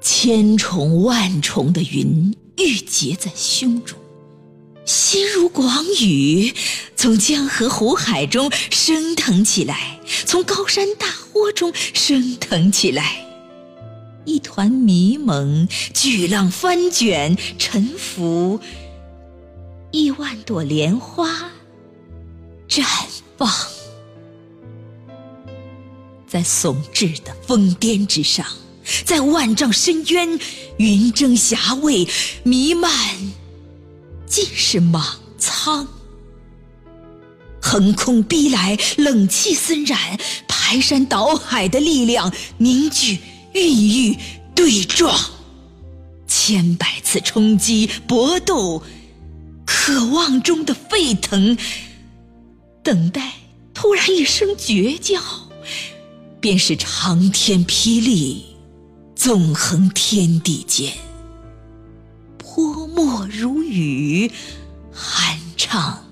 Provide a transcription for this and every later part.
千重万重的云郁结在胸中，心如广宇，从江河湖海中升腾起来，从高山大豁中升腾起来。一团迷蒙，巨浪翻卷，沉浮；亿万朵莲花绽放，在耸峙的峰巅之上，在万丈深渊，云蒸霞蔚，弥漫，尽是莽苍。横空逼来，冷气森然，排山倒海的力量凝聚。孕育对撞，千百次冲击搏斗，渴望中的沸腾，等待突然一声绝叫，便是长天霹雳，纵横天地间，泼墨如雨，酣畅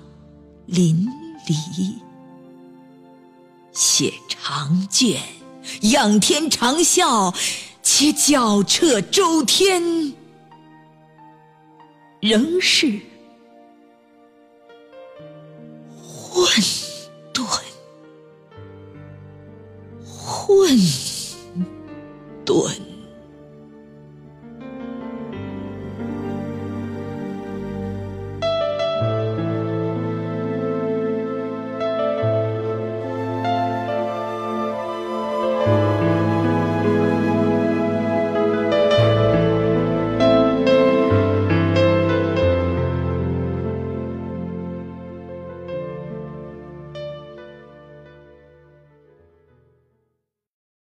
淋漓，写长卷。仰天长啸，且脚彻周天，仍是混沌，混沌。